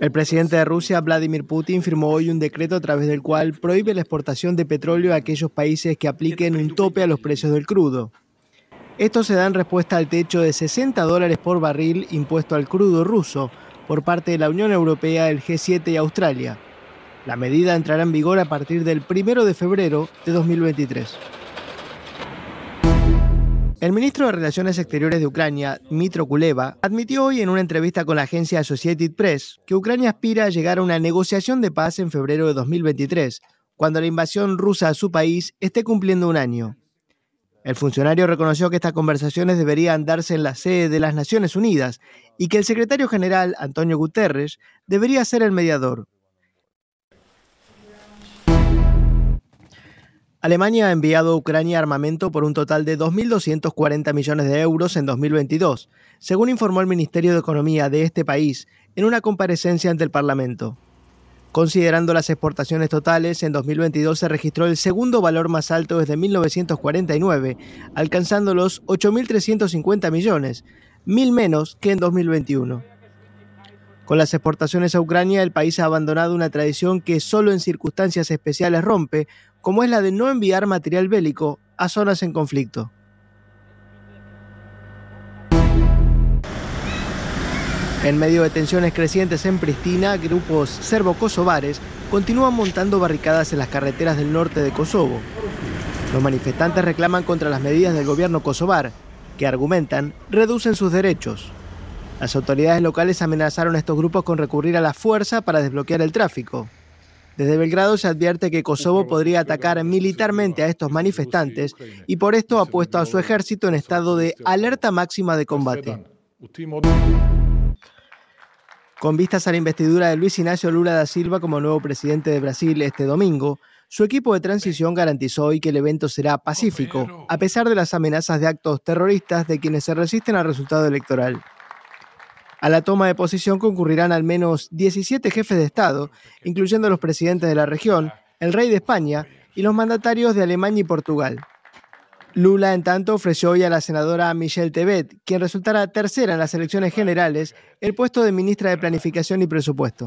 El presidente de Rusia, Vladimir Putin, firmó hoy un decreto a través del cual prohíbe la exportación de petróleo a aquellos países que apliquen un tope a los precios del crudo. Esto se da en respuesta al techo de 60 dólares por barril impuesto al crudo ruso por parte de la Unión Europea, el G7 y Australia. La medida entrará en vigor a partir del 1 de febrero de 2023. El ministro de Relaciones Exteriores de Ucrania, Dmitro Kuleva, admitió hoy en una entrevista con la agencia Associated Press que Ucrania aspira a llegar a una negociación de paz en febrero de 2023, cuando la invasión rusa a su país esté cumpliendo un año. El funcionario reconoció que estas conversaciones deberían darse en la sede de las Naciones Unidas y que el secretario general, Antonio Guterres, debería ser el mediador. Alemania ha enviado a Ucrania armamento por un total de 2.240 millones de euros en 2022, según informó el Ministerio de Economía de este país en una comparecencia ante el Parlamento. Considerando las exportaciones totales, en 2022 se registró el segundo valor más alto desde 1949, alcanzando los 8.350 millones, mil menos que en 2021. Con las exportaciones a Ucrania, el país ha abandonado una tradición que solo en circunstancias especiales rompe, como es la de no enviar material bélico a zonas en conflicto. En medio de tensiones crecientes en Pristina, grupos serbo-kosovares continúan montando barricadas en las carreteras del norte de Kosovo. Los manifestantes reclaman contra las medidas del gobierno kosovar, que argumentan reducen sus derechos. Las autoridades locales amenazaron a estos grupos con recurrir a la fuerza para desbloquear el tráfico. Desde Belgrado se advierte que Kosovo podría atacar militarmente a estos manifestantes y por esto ha puesto a su ejército en estado de alerta máxima de combate. Con vistas a la investidura de Luis Ignacio Lula da Silva como nuevo presidente de Brasil este domingo, su equipo de transición garantizó hoy que el evento será pacífico, a pesar de las amenazas de actos terroristas de quienes se resisten al resultado electoral. A la toma de posición concurrirán al menos 17 jefes de Estado, incluyendo los presidentes de la región, el rey de España y los mandatarios de Alemania y Portugal. Lula, en tanto, ofreció hoy a la senadora Michelle Tebet, quien resultará tercera en las elecciones generales, el puesto de ministra de Planificación y Presupuesto.